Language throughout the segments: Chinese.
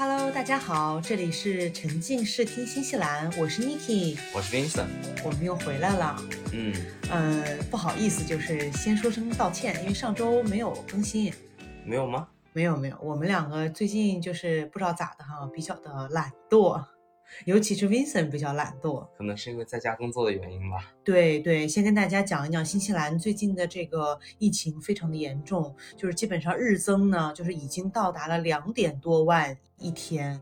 Hello，大家好，这里是沉浸式听新西兰，我是 Niki，我是 Vincent，我们又回来了。嗯，呃，不好意思，就是先说声道歉，因为上周没有更新。没有吗？没有没有，我们两个最近就是不知道咋的哈，比较的懒惰。尤其是 Vincent 比较懒惰，可能是因为在家工作的原因吧。对对，先跟大家讲一讲新西兰最近的这个疫情非常的严重，就是基本上日增呢，就是已经到达了两点多万一天，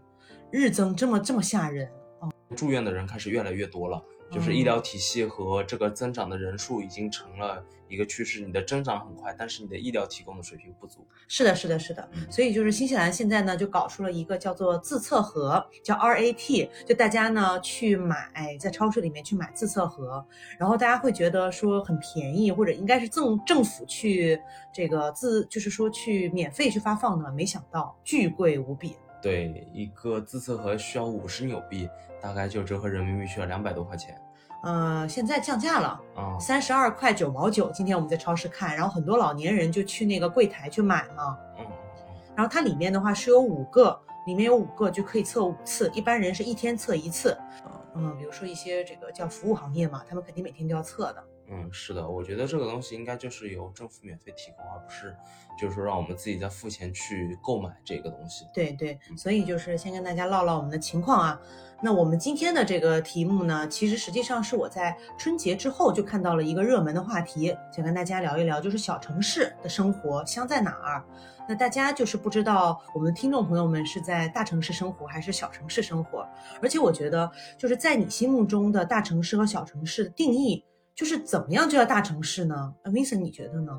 日增这么这么吓人哦。住院的人开始越来越多了。就是医疗体系和这个增长的人数已经成了一个趋势，你的增长很快，但是你的医疗提供的水平不足。是的，是的，是的。所以就是新西兰现在呢就搞出了一个叫做自测盒，叫 RAT，就大家呢去买，在超市里面去买自测盒，然后大家会觉得说很便宜，或者应该是政政府去这个自就是说去免费去发放的，没想到巨贵无比。对，一个自测盒需要五十纽币，大概就折合人民币需要两百多块钱。呃，现在降价了啊，三十二块九毛九。今天我们在超市看，然后很多老年人就去那个柜台去买嘛。嗯。然后它里面的话是有五个，里面有五个就可以测五次，一般人是一天测一次。嗯，比如说一些这个叫服务行业嘛，他们肯定每天都要测的。嗯，是的，我觉得这个东西应该就是由政府免费提供，而不是就是说让我们自己再付钱去购买这个东西。对对，所以就是先跟大家唠唠我们的情况啊。那我们今天的这个题目呢，其实实际上是我在春节之后就看到了一个热门的话题，想跟大家聊一聊，就是小城市的生活香在哪儿。那大家就是不知道我们的听众朋友们是在大城市生活还是小城市生活，而且我觉得就是在你心目中的大城市和小城市的定义。就是怎么样就叫大城市呢啊？Vincent，你觉得呢？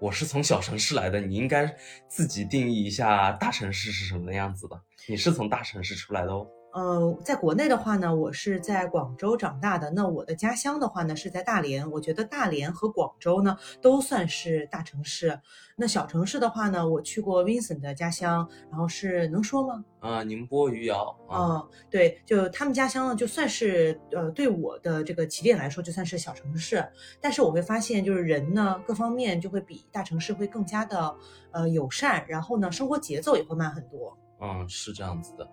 我是从小城市来的，你应该自己定义一下大城市是什么样子的。你是从大城市出来的哦。呃，在国内的话呢，我是在广州长大的。那我的家乡的话呢，是在大连。我觉得大连和广州呢，都算是大城市。那小城市的话呢，我去过 Vincent 的家乡，然后是能说吗？啊，宁波余姚。啊，对，就他们家乡呢，就算是呃，对我的这个起点来说，就算是小城市。但是我会发现，就是人呢，各方面就会比大城市会更加的呃友善，然后呢，生活节奏也会慢很多。嗯，是这样子的。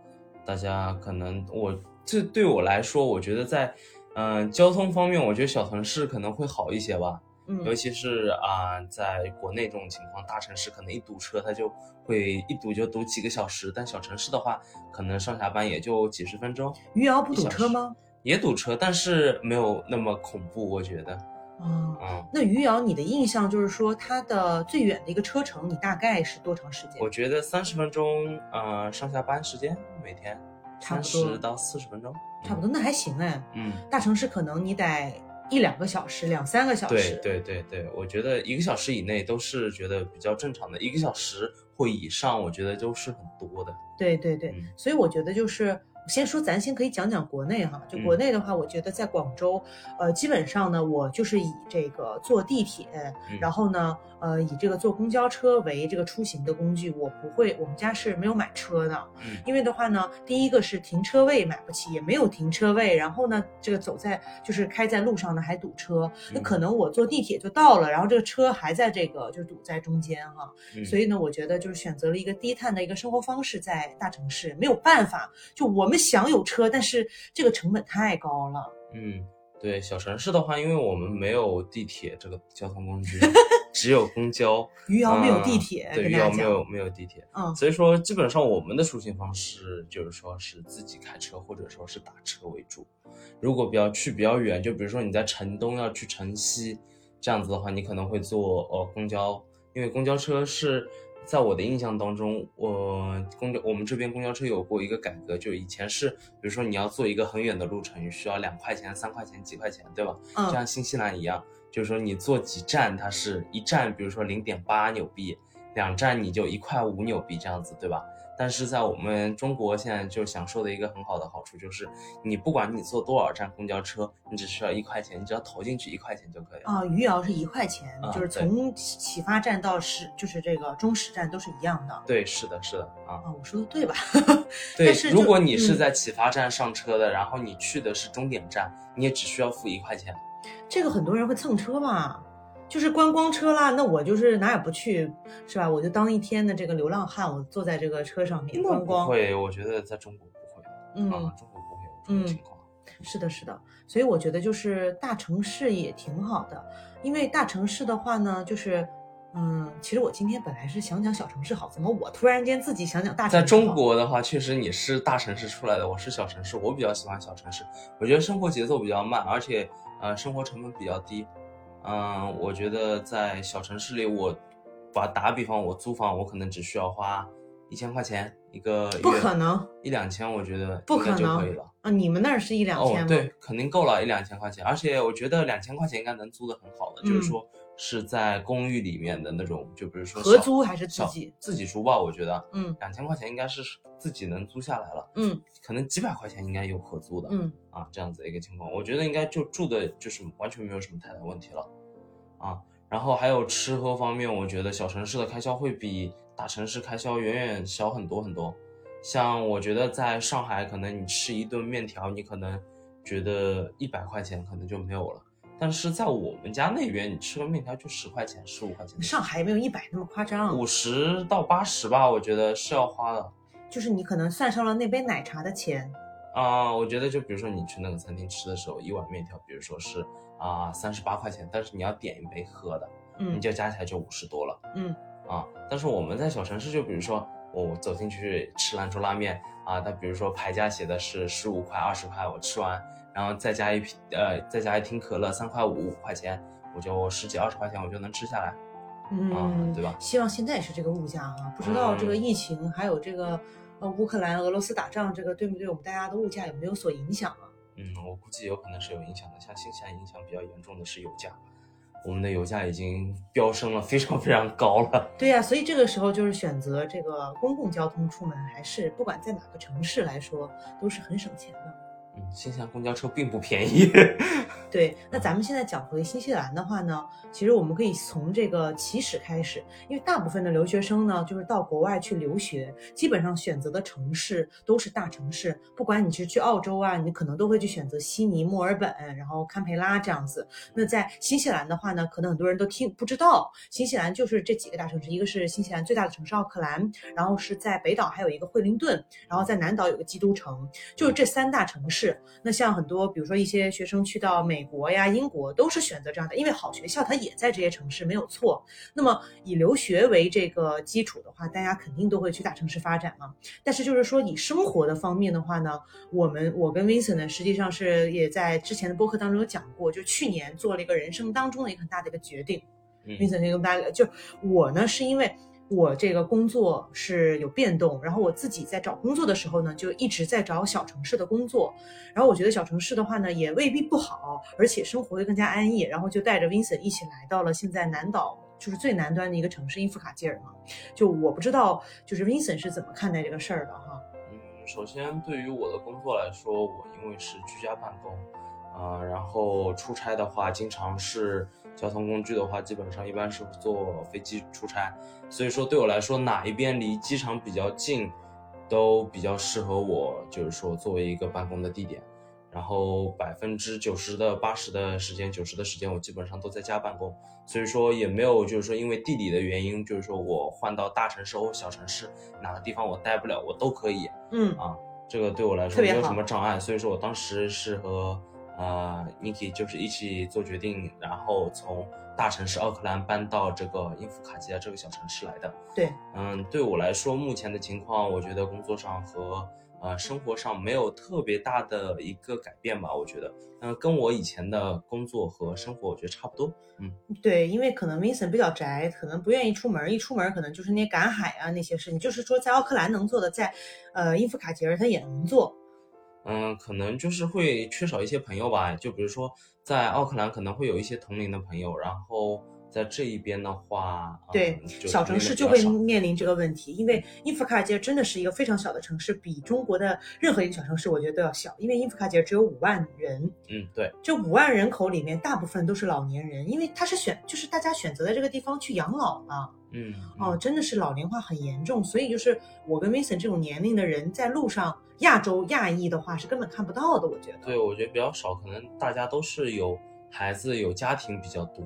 大家可能我这对我来说，我觉得在，嗯，交通方面，我觉得小城市可能会好一些吧。嗯，尤其是啊，在国内这种情况，大城市可能一堵车，它就会一堵就堵几个小时。但小城市的话，可能上下班也就几十分钟。余姚不堵车吗？也堵车，但是没有那么恐怖，我觉得。啊，那余姚，你的印象就是说它的最远的一个车程，你大概是多长时间？我觉得三十分钟，呃，上下班时间每天，差不多到四十分钟，差不多，那还行哎。嗯，大城市可能你得一两个小时，两三个小时。对对对对，我觉得一个小时以内都是觉得比较正常的，一个小时或以上，我觉得都是很多的。对对对，所以我觉得就是。先说，咱先可以讲讲国内哈。就国内的话，我觉得在广州，呃，基本上呢，我就是以这个坐地铁，然后呢，呃，以这个坐公交车为这个出行的工具。我不会，我们家是没有买车的，因为的话呢，第一个是停车位买不起，也没有停车位。然后呢，这个走在就是开在路上呢还堵车，那可能我坐地铁就到了，然后这个车还在这个就堵在中间哈。所以呢，我觉得就是选择了一个低碳的一个生活方式，在大城市没有办法，就我们。想有车，但是这个成本太高了。嗯，对，小城市的话，因为我们没有地铁这个交通工具，只有公交。余姚没有地铁，对，余姚没有没有地铁。嗯，所以说基本上我们的出行方式就是说是自己开车，或者说是打车为主。如果比较去比较远，就比如说你在城东要去城西，这样子的话，你可能会坐呃公交，因为公交车是。在我的印象当中，我公交我们这边公交车有过一个改革，就以前是，比如说你要坐一个很远的路程，需要两块钱、三块钱、几块钱，对吧？嗯。就像新西兰一样，就是说你坐几站，它是一站，比如说零点八纽币，两站你就一块五纽币这样子，对吧？但是在我们中国现在就享受的一个很好的好处就是，你不管你坐多少站公交车，你只需要一块钱，你只要投进去一块钱就可以了。啊，余姚是一块钱，就是从启发站到始，就是这个终始站都是一样的。对，是的，是的啊。啊，我说的对吧？对，如果你是在启发站上车的，然后你去的是终点站，你也只需要付一块钱。这个很多人会蹭车吧？就是观光车啦，那我就是哪也不去，是吧？我就当一天的这个流浪汉，我坐在这个车上面观光。会，我觉得在中国不会，嗯，中国不会有这种情况。是的，是的，所以我觉得就是大城市也挺好的，因为大城市的话呢，就是。嗯，其实我今天本来是想讲小城市好，怎么我突然间自己想讲大城市？在中国的话，确实你是大城市出来的，我是小城市，我比较喜欢小城市。我觉得生活节奏比较慢，而且呃生活成本比较低。嗯，我觉得在小城市里，我把打比方，我租房我可能只需要花一千块钱一个月，不可能一两千，我觉得不可能就可以了啊！你们那儿是一两千吗？对，肯定够了一两千块钱，而且我觉得两千块钱应该能租的很好的，就是说。是在公寓里面的那种，就比如说合租还是自己自己租吧？我觉得，嗯，两千块钱应该是自己能租下来了，嗯，可能几百块钱应该有合租的，嗯，啊，这样子一个情况，我觉得应该就住的就是完全没有什么太大问题了，啊，然后还有吃喝方面，我觉得小城市的开销会比大城市开销远远小很多很多，像我觉得在上海，可能你吃一顿面条，你可能觉得一百块钱可能就没有了。但是在我们家那边，你吃个面条就十块钱、十五块钱。上海也没有一百那么夸张，五十到八十吧，我觉得是要花的。就是你可能算上了那杯奶茶的钱啊。我觉得就比如说你去那个餐厅吃的时候，一碗面条，比如说是啊三十八块钱，但是你要点一杯喝的，嗯，你就加起来就五十多了，嗯啊。但是我们在小城市，就比如说我走进去吃兰州拉面啊，它比如说牌价写的是十五块、二十块，我吃完。然后再加一瓶，呃，再加一听可乐，三块五五块钱，我就十几二十块钱我就能吃下来，嗯，对吧？希望现在是这个物价啊，不知道这个疫情还有这个呃乌克兰俄罗斯打仗，这个对不对我们大家的物价有没有所影响啊？嗯，我估计有可能是有影响的。像新西兰影响比较严重的是油价，我们的油价已经飙升了，非常非常高了。对呀，所以这个时候就是选择这个公共交通出门，还是不管在哪个城市来说都是很省钱的。嗯，新西兰公交车并不便宜。对，那咱们现在讲回新西兰的话呢，其实我们可以从这个起始开始，因为大部分的留学生呢，就是到国外去留学，基本上选择的城市都是大城市。不管你是去澳洲啊，你可能都会去选择悉尼、墨尔本，然后堪培拉这样子。那在新西兰的话呢，可能很多人都听不知道，新西兰就是这几个大城市，一个是新西兰最大的城市奥克兰，然后是在北岛还有一个惠灵顿，然后在南岛有个基督城，就是这三大城市。那像很多，比如说一些学生去到美国呀、英国，都是选择这样的，因为好学校它也在这些城市，没有错。那么以留学为这个基础的话，大家肯定都会去大城市发展嘛。但是就是说以生活的方面的话呢，我们我跟 Vincent 呢，实际上是也在之前的播客当中有讲过，就去年做了一个人生当中的一个很大的一个决定。Vincent 跟大家就我呢是因为。我这个工作是有变动，然后我自己在找工作的时候呢，就一直在找小城市的工作。然后我觉得小城市的话呢，也未必不好，而且生活会更加安逸。然后就带着 Vincent 一起来到了现在南岛，就是最南端的一个城市英夫卡基尔嘛。就我不知道，就是 Vincent 是怎么看待这个事儿的哈？嗯，首先对于我的工作来说，我因为是居家办公，啊，然后出差的话，经常是。交通工具的话，基本上一般是坐飞机出差，所以说对我来说，哪一边离机场比较近，都比较适合我，就是说作为一个办公的地点。然后百分之九十的八十的时间，九十的时间我基本上都在家办公，所以说也没有就是说因为地理的原因，就是说我换到大城市或小城市哪个地方我待不了，我都可以。嗯啊，这个对我来说没有什么障碍，所以说我当时是和。啊，Niki 就是一起做决定，然后从大城市奥克兰搬到这个英夫卡吉亚这个小城市来的。对，嗯，对我来说，目前的情况，我觉得工作上和呃生活上没有特别大的一个改变吧。我觉得，嗯，跟我以前的工作和生活，我觉得差不多。嗯，对，因为可能 Vincent 比较宅，可能不愿意出门，一出门可能就是那赶海啊那些事情，就是说在奥克兰能做的，在呃英夫卡吉尔他也能做。嗯，可能就是会缺少一些朋友吧，就比如说在奥克兰可能会有一些同龄的朋友，然后在这一边的话，对小城市就会面临这个问题，因为英夫卡街真的是一个非常小的城市，比中国的任何一个小城市我觉得都要小，因为英夫卡街只有五万人，嗯，对，这五万人口里面大部分都是老年人，因为他是选就是大家选择在这个地方去养老了，嗯，哦，真的是老龄化很严重，所以就是我跟 Vincent 这种年龄的人在路上。亚洲亚裔的话是根本看不到的，我觉得。对，我觉得比较少，可能大家都是有孩子、有家庭比较多，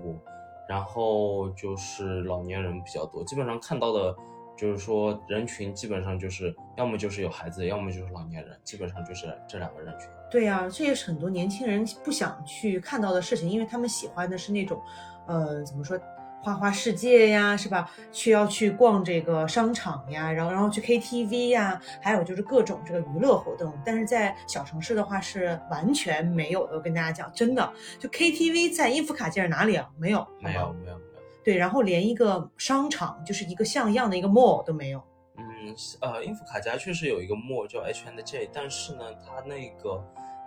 然后就是老年人比较多，基本上看到的，就是说人群基本上就是要么就是有孩子，要么就是老年人，基本上就是这两个人群。对呀，这也是很多年轻人不想去看到的事情，因为他们喜欢的是那种，呃，怎么说？花花世界呀，是吧？去要去逛这个商场呀，然后然后去 KTV 呀，还有就是各种这个娱乐活动。但是在小城市的话是完全没有的。我跟大家讲，真的，就 KTV 在音符卡街哪里啊？没有，没有，没有，没有。对，然后连一个商场，就是一个像样的一个 mall 都没有。嗯，呃，音符卡家确实有一个 mall 叫 H and J，但是呢，它那个，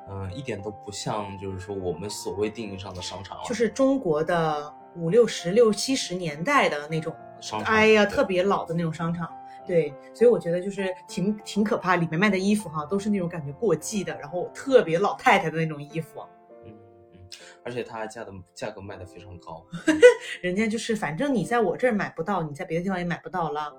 嗯，一点都不像，就是说我们所谓定义上的商场，就是中国的。五六十六七十年代的那种商，哎呀，特别老的那种商场，对，所以我觉得就是挺挺可怕。里面卖的衣服哈，都是那种感觉过季的，然后特别老太太的那种衣服。嗯嗯，而且它价的价格卖的非常高，人家就是反正你在我这儿买不到，你在别的地方也买不到了。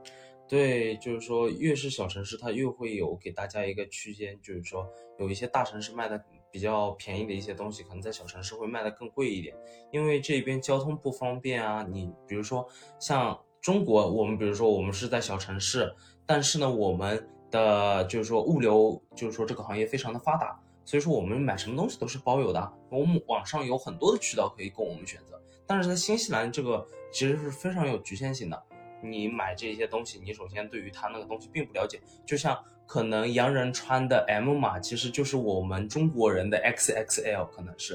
对，就是说越是小城市，它越会有给大家一个区间，就是说有一些大城市卖的。比较便宜的一些东西，可能在小城市会卖的更贵一点，因为这边交通不方便啊。你比如说像中国，我们比如说我们是在小城市，但是呢，我们的就是说物流，就是说这个行业非常的发达，所以说我们买什么东西都是包邮的，我们网上有很多的渠道可以供我们选择。但是在新西兰，这个其实是非常有局限性的。你买这些东西，你首先对于它那个东西并不了解，就像可能洋人穿的 M 码，其实就是我们中国人的 XXL，可能是，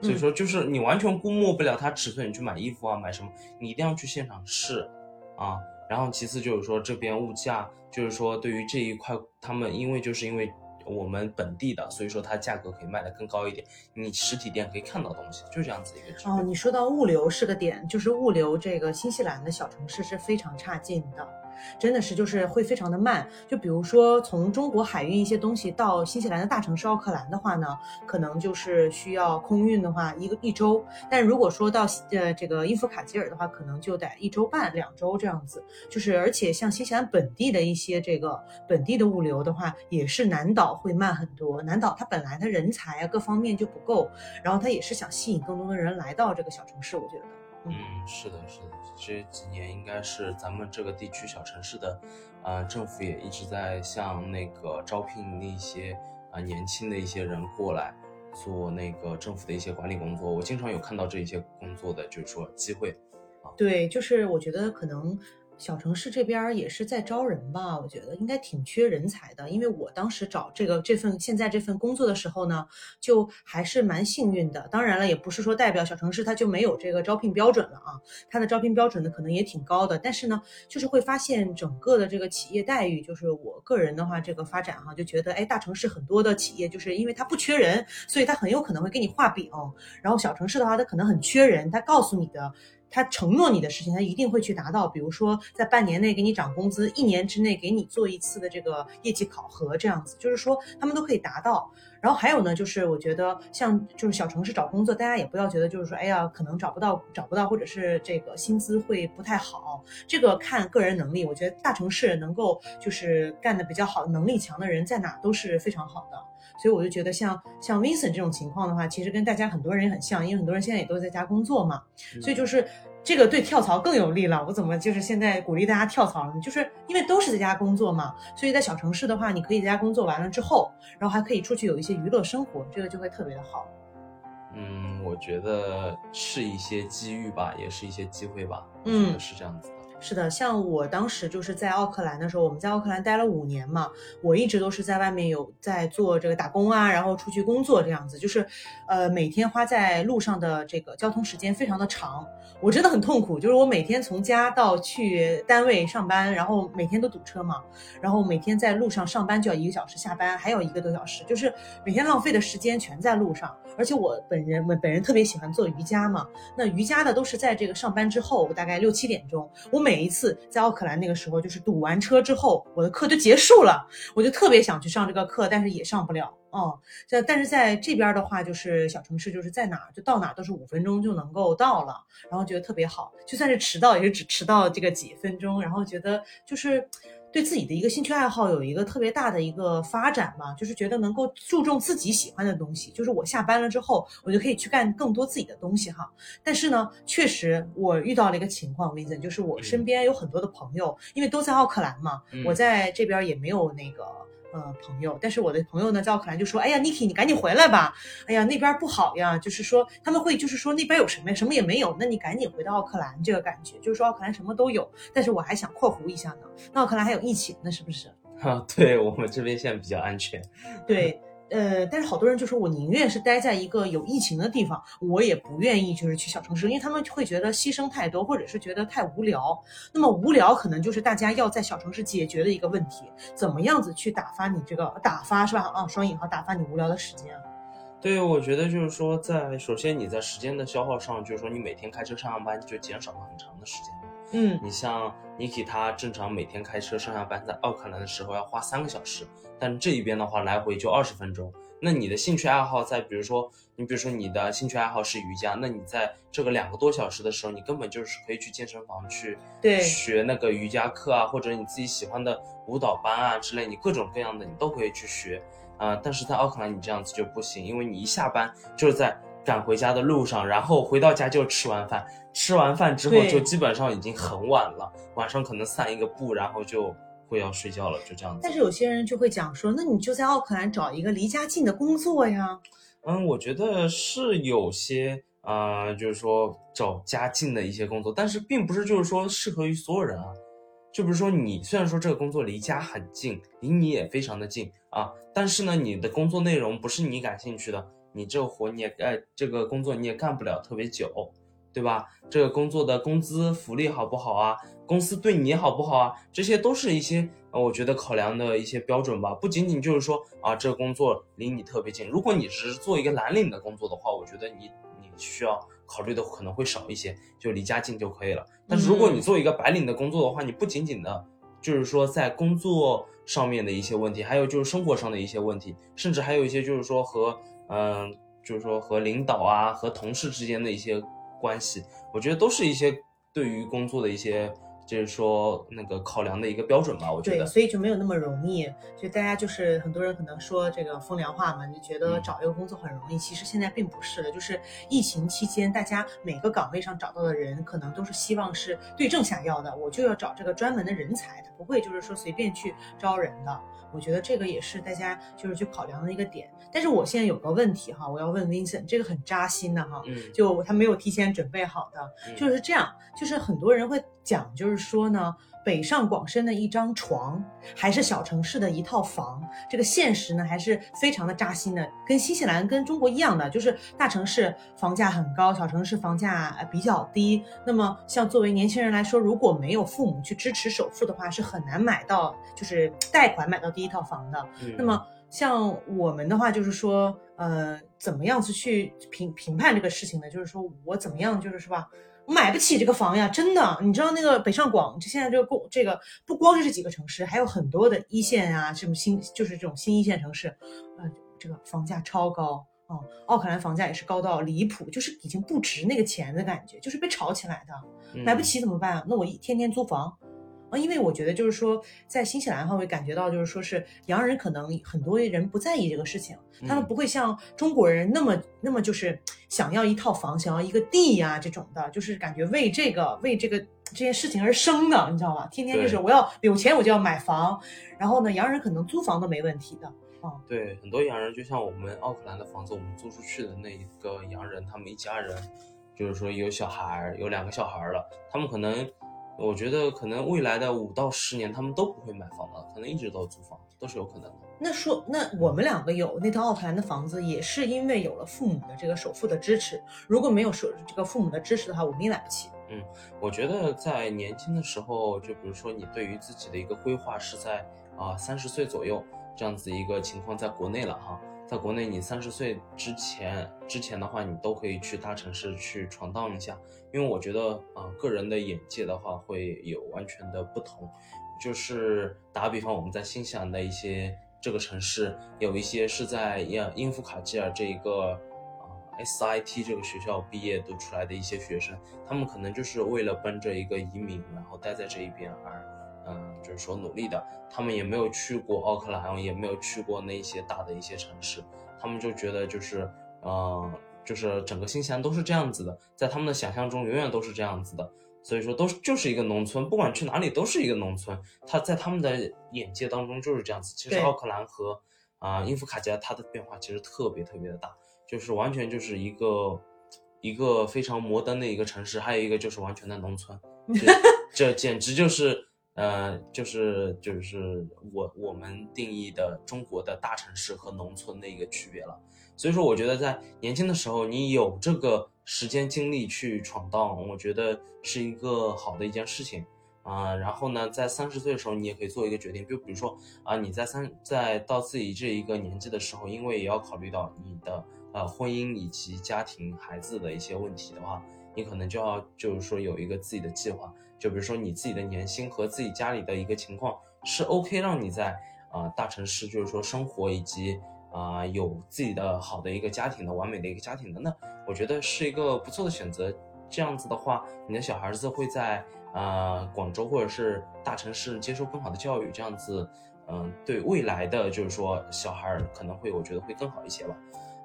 所以说就是你完全估摸不了它尺寸，你去买衣服啊，买什么，你一定要去现场试啊。然后其次就是说这边物价，就是说对于这一块，他们因为就是因为。我们本地的，所以说它价格可以卖得更高一点。你实体店可以看到东西，就这样子一个。哦，你说到物流是个点，就是物流这个新西兰的小城市是非常差劲的。真的是就是会非常的慢，就比如说从中国海运一些东西到新西兰的大城市奥克兰的话呢，可能就是需要空运的话一个一周，但如果说到呃这个伊夫卡吉尔的话，可能就得一周半两周这样子。就是而且像新西兰本地的一些这个本地的物流的话，也是南岛会慢很多。南岛它本来它人才啊各方面就不够，然后它也是想吸引更多的人来到这个小城市，我觉得。嗯，是的，是的，这几年应该是咱们这个地区小城市的，呃，政府也一直在向那个招聘那些啊年轻的一些人过来做那个政府的一些管理工作。我经常有看到这一些工作的，就是说机会。对，就是我觉得可能。小城市这边也是在招人吧，我觉得应该挺缺人才的。因为我当时找这个这份现在这份工作的时候呢，就还是蛮幸运的。当然了，也不是说代表小城市它就没有这个招聘标准了啊，它的招聘标准呢可能也挺高的。但是呢，就是会发现整个的这个企业待遇，就是我个人的话，这个发展哈，就觉得哎，大城市很多的企业就是因为它不缺人，所以它很有可能会给你画饼。然后小城市的话，它可能很缺人，它告诉你的。他承诺你的事情，他一定会去达到。比如说，在半年内给你涨工资，一年之内给你做一次的这个业绩考核，这样子，就是说他们都可以达到。然后还有呢，就是我觉得像就是小城市找工作，大家也不要觉得就是说，哎呀，可能找不到，找不到，或者是这个薪资会不太好，这个看个人能力。我觉得大城市能够就是干的比较好、能力强的人，在哪都是非常好的。所以我就觉得像像 Vincent 这种情况的话，其实跟大家很多人也很像，因为很多人现在也都在家工作嘛，所以就是这个对跳槽更有利了。我怎么就是现在鼓励大家跳槽呢？就是因为都是在家工作嘛，所以在小城市的话，你可以在家工作完了之后，然后还可以出去有一些娱乐生活，这个就会特别的好。嗯，我觉得是一些机遇吧，也是一些机会吧。嗯，是这样子。是的，像我当时就是在奥克兰的时候，我们在奥克兰待了五年嘛，我一直都是在外面有在做这个打工啊，然后出去工作这样子，就是，呃，每天花在路上的这个交通时间非常的长，我真的很痛苦，就是我每天从家到去单位上班，然后每天都堵车嘛，然后每天在路上上班就要一个小时，下班还有一个多小时，就是每天浪费的时间全在路上，而且我本人我本人特别喜欢做瑜伽嘛，那瑜伽的都是在这个上班之后，大概六七点钟，我每每一次在奥克兰那个时候，就是堵完车之后，我的课就结束了，我就特别想去上这个课，但是也上不了。哦，在但是在这边的话，就是小城市，就是在哪就到哪都是五分钟就能够到了，然后觉得特别好。就算是迟到，也是只迟到这个几分钟，然后觉得就是对自己的一个兴趣爱好有一个特别大的一个发展嘛，就是觉得能够注重自己喜欢的东西，就是我下班了之后，我就可以去干更多自己的东西哈。但是呢，确实我遇到了一个情况，Vincent，就是我身边有很多的朋友，因为都在奥克兰嘛，我在这边也没有那个。呃，朋友，但是我的朋友呢，在奥克兰就说，哎呀，Niki，你赶紧回来吧，哎呀，那边不好呀，就是说他们会，就是说那边有什么呀，什么也没有，那你赶紧回到奥克兰，这个感觉。就是说奥克兰什么都有，但是我还想括弧一下呢，那奥克兰还有疫情，呢是不是？啊，对我们这边现在比较安全，对。呃，但是好多人就说，我宁愿是待在一个有疫情的地方，我也不愿意就是去小城市，因为他们会觉得牺牲太多，或者是觉得太无聊。那么无聊可能就是大家要在小城市解决的一个问题，怎么样子去打发你这个打发是吧？啊，双引号打发你无聊的时间。对，我觉得就是说，在首先你在时间的消耗上，就是说你每天开车上班就减少了很长的时间。嗯，你像 Niki 他正常每天开车上下班，在奥克兰的时候要花三个小时，但这一边的话来回就二十分钟。那你的兴趣爱好在，比如说你比如说你的兴趣爱好是瑜伽，那你在这个两个多小时的时候，你根本就是可以去健身房去学那个瑜伽课啊，或者你自己喜欢的舞蹈班啊之类，你各种各样的你都可以去学啊。但是在奥克兰你这样子就不行，因为你一下班就是在。赶回家的路上，然后回到家就吃完饭，吃完饭之后就基本上已经很晚了，晚上可能散一个步，然后就会要睡觉了，就这样子。但是有些人就会讲说，那你就在奥克兰找一个离家近的工作呀。嗯，我觉得是有些啊，就是说找家近的一些工作，但是并不是就是说适合于所有人啊。就比如说你，虽然说这个工作离家很近，离你也非常的近啊，但是呢，你的工作内容不是你感兴趣的。你这个活你也干，这个工作你也干不了特别久，对吧？这个工作的工资福利好不好啊？公司对你好不好啊？这些都是一些呃，我觉得考量的一些标准吧。不仅仅就是说啊，这个工作离你特别近。如果你只是做一个蓝领的工作的话，我觉得你你需要考虑的可能会少一些，就离家近就可以了。但是如果你做一个白领的工作的话，你不仅仅的就是说在工作上面的一些问题，还有就是生活上的一些问题，甚至还有一些就是说和。嗯，就是说和领导啊，和同事之间的一些关系，我觉得都是一些对于工作的一些。就是说那个考量的一个标准吧，我觉得，对，所以就没有那么容易。就大家就是很多人可能说这个风凉话嘛，就觉得找一个工作很容易。其实现在并不是的，就是疫情期间，大家每个岗位上找到的人，可能都是希望是对症下药的。我就要找这个专门的人才，他不会就是说随便去招人的。我觉得这个也是大家就是去考量的一个点。但是我现在有个问题哈，我要问 Vincent，这个很扎心的哈，就他没有提前准备好的，就是这样，就是很多人会讲，就是说呢，北上广深的一张床，还是小城市的一套房，这个现实呢还是非常的扎心的，跟新西兰跟中国一样的，就是大城市房价很高，小城市房价比较低。那么像作为年轻人来说，如果没有父母去支持首付的话，是很难买到，就是贷款买到第一套房的。那么。像我们的话，就是说，呃，怎么样子去评评判这个事情呢？就是说我怎么样，就是是吧？我买不起这个房呀，真的。你知道那个北上广，就现在这个公，这个不光是这几个城市，还有很多的一线啊，这种新，就是这种新一线城市，呃，这个房价超高啊。奥克兰房价也是高到离谱，就是已经不值那个钱的感觉，就是被炒起来的。买不起怎么办啊？那我一天天租房。啊，因为我觉得就是说，在新西兰话会感觉到，就是说是洋人可能很多人不在意这个事情，他们不会像中国人那么那么就是想要一套房，想要一个地呀这种的，就是感觉为这个为这个这件事情而生的，你知道吧？天天就是我要有钱我就要买房，然后呢，洋人可能租房都没问题的啊。对，很多洋人就像我们奥克兰的房子，我们租出去的那一个洋人，他们一家人就是说有小孩，有两个小孩了，他们可能。我觉得可能未来的五到十年，他们都不会买房了，可能一直都租房，都是有可能的。那说，那我们两个有那套奥克兰的房子，也是因为有了父母的这个首付的支持。如果没有首这个父母的支持的话，我们也买不起。嗯，我觉得在年轻的时候，就比如说你对于自己的一个规划是在啊三十岁左右这样子一个情况，在国内了哈。在国内，你三十岁之前之前的话，你都可以去大城市去闯荡一下，因为我觉得啊，个人的眼界的话会有完全的不同。就是打个比方，我们在新西兰的一些这个城市，有一些是在英英夫卡基尔这一个啊 SIT 这个学校毕业读出来的一些学生，他们可能就是为了奔着一个移民，然后待在这一边而，就是说努力的。他们也没有去过奥克兰，也没有去过那些大的一些城市，他们就觉得就是，嗯，就是整个新西兰都是这样子的，在他们的想象中永远都是这样子的。所以说，都是就是一个农村，不管去哪里都是一个农村。他在他们的眼界当中就是这样子。其实奥克兰和啊英夫卡加，它的变化其实特别特别的大，就是完全就是一个一个非常摩登的一个城市，还有一个就是完全的农村。这简直就是呃，就是就是我我们定义的中国的大城市和农村的一个区别了。所以说，我觉得在年轻的时候，你有这个。时间精力去闯荡，我觉得是一个好的一件事情啊。然后呢，在三十岁的时候，你也可以做一个决定，就比如说啊，你在三在到自己这一个年纪的时候，因为也要考虑到你的呃婚姻以及家庭孩子的一些问题的话，你可能就要就是说有一个自己的计划，就比如说你自己的年薪和自己家里的一个情况是 OK 让你在啊大城市就是说生活以及。啊，有自己的好的一个家庭的完美的一个家庭的，那我觉得是一个不错的选择。这样子的话，你的小孩子会在啊广州或者是大城市接受更好的教育，这样子，嗯，对未来的就是说小孩可能会我觉得会更好一些吧。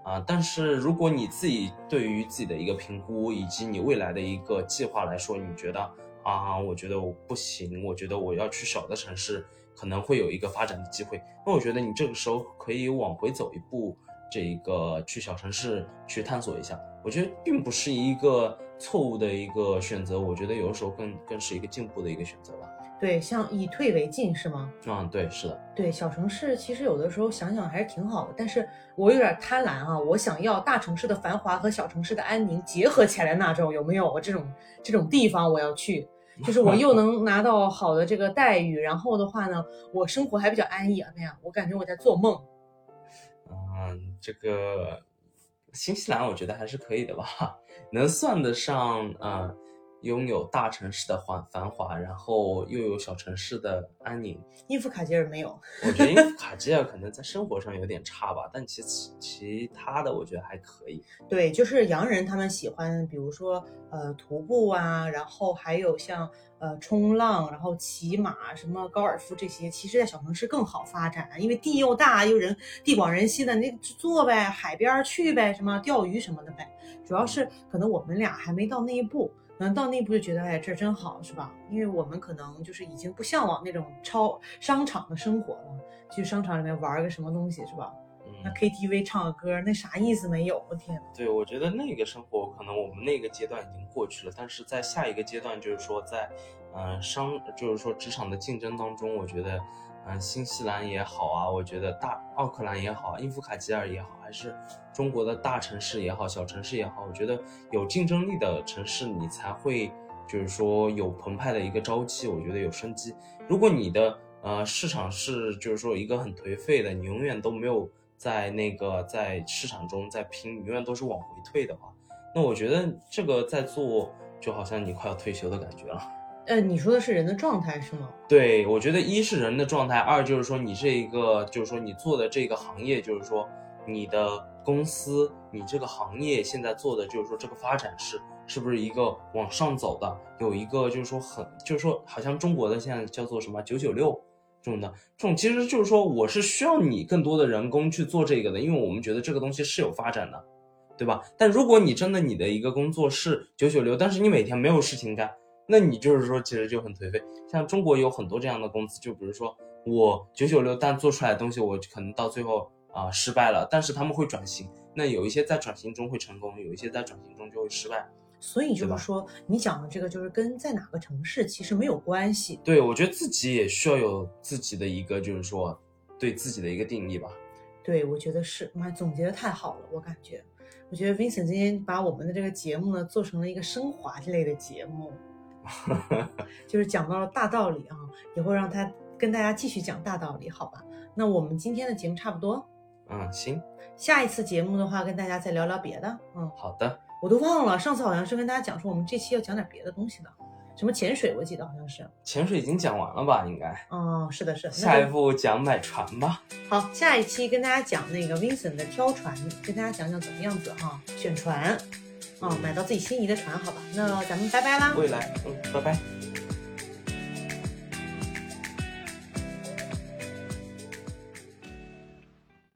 啊，但是如果你自己对于自己的一个评估以及你未来的一个计划来说，你觉得啊，我觉得我不行，我觉得我要去小的城市。可能会有一个发展的机会，那我觉得你这个时候可以往回走一步，这一个去小城市去探索一下，我觉得并不是一个错误的一个选择，我觉得有的时候更更是一个进步的一个选择吧。对，像以退为进是吗？嗯，对，是的。对，小城市其实有的时候想想还是挺好的，但是我有点贪婪啊，我想要大城市的繁华和小城市的安宁结合起来那种，有没有这种这种地方我要去？就是我又能拿到好的这个待遇，然后的话呢，我生活还比较安逸啊。那样，我感觉我在做梦。嗯，这个新西兰我觉得还是可以的吧，能算得上啊。拥有大城市的繁繁华，然后又有小城市的安宁。英夫卡吉尔没有，我觉得英夫卡吉尔可能在生活上有点差吧，但其其其他的我觉得还可以。对，就是洋人他们喜欢，比如说呃徒步啊，然后还有像呃冲浪，然后骑马什么高尔夫这些，其实在小城市更好发展，因为地又大又人地广人稀的，那坐呗，海边去呗，什么钓鱼什么的呗。主要是可能我们俩还没到那一步。可能到那步就觉得，哎，这真好，是吧？因为我们可能就是已经不向往那种超商场的生活了，去商场里面玩个什么东西，是吧？那 KTV 唱个歌，那啥意思没有？我天！对，我觉得那个生活可能我们那个阶段已经过去了，但是在下一个阶段，就是说在，嗯，商，就是说职场的竞争当中，我觉得。嗯，新西兰也好啊，我觉得大奥克兰也好，英夫卡吉尔也好，还是中国的大城市也好，小城市也好，我觉得有竞争力的城市，你才会就是说有澎湃的一个朝气，我觉得有生机。如果你的呃市场是就是说一个很颓废的，你永远都没有在那个在市场中在拼，永远都是往回退的话，那我觉得这个在做就好像你快要退休的感觉了。呃，你说的是人的状态是吗？对，我觉得一是人的状态，二就是说你这一个，就是说你做的这个行业，就是说你的公司，你这个行业现在做的，就是说这个发展是是不是一个往上走的？有一个就是说很，就是说好像中国的现在叫做什么九九六这种的，这种其实就是说我是需要你更多的人工去做这个的，因为我们觉得这个东西是有发展的，对吧？但如果你真的你的一个工作是九九六，但是你每天没有事情干。那你就是说，其实就很颓废。像中国有很多这样的公司，就比如说我九九六，但做出来的东西我可能到最后啊失败了。但是他们会转型，那有一些在转型中会成功，有一些在转型中就会失败。所以就是说，你讲的这个就是跟在哪个城市其实没有关系。对，我觉得自己也需要有自己的一个，就是说对自己的一个定义吧。对，我觉得是。妈，总结的太好了，我感觉，我觉得 Vincent 今天把我们的这个节目呢做成了一个升华之类的节目。就是讲到了大道理啊，以后让他跟大家继续讲大道理，好吧？那我们今天的节目差不多，嗯，行。下一次节目的话，跟大家再聊聊别的，嗯，好的。我都忘了，上次好像是跟大家讲说，我们这期要讲点别的东西的，什么潜水，我记得好像是。潜水已经讲完了吧？应该。哦，是的，是的。下一步讲买船吧。好，下一期跟大家讲那个 Vincent 的挑船，跟大家讲讲怎么样子哈，选船。哦，买到自己心仪的船，好吧，那咱们拜拜啦！未来，嗯，拜拜。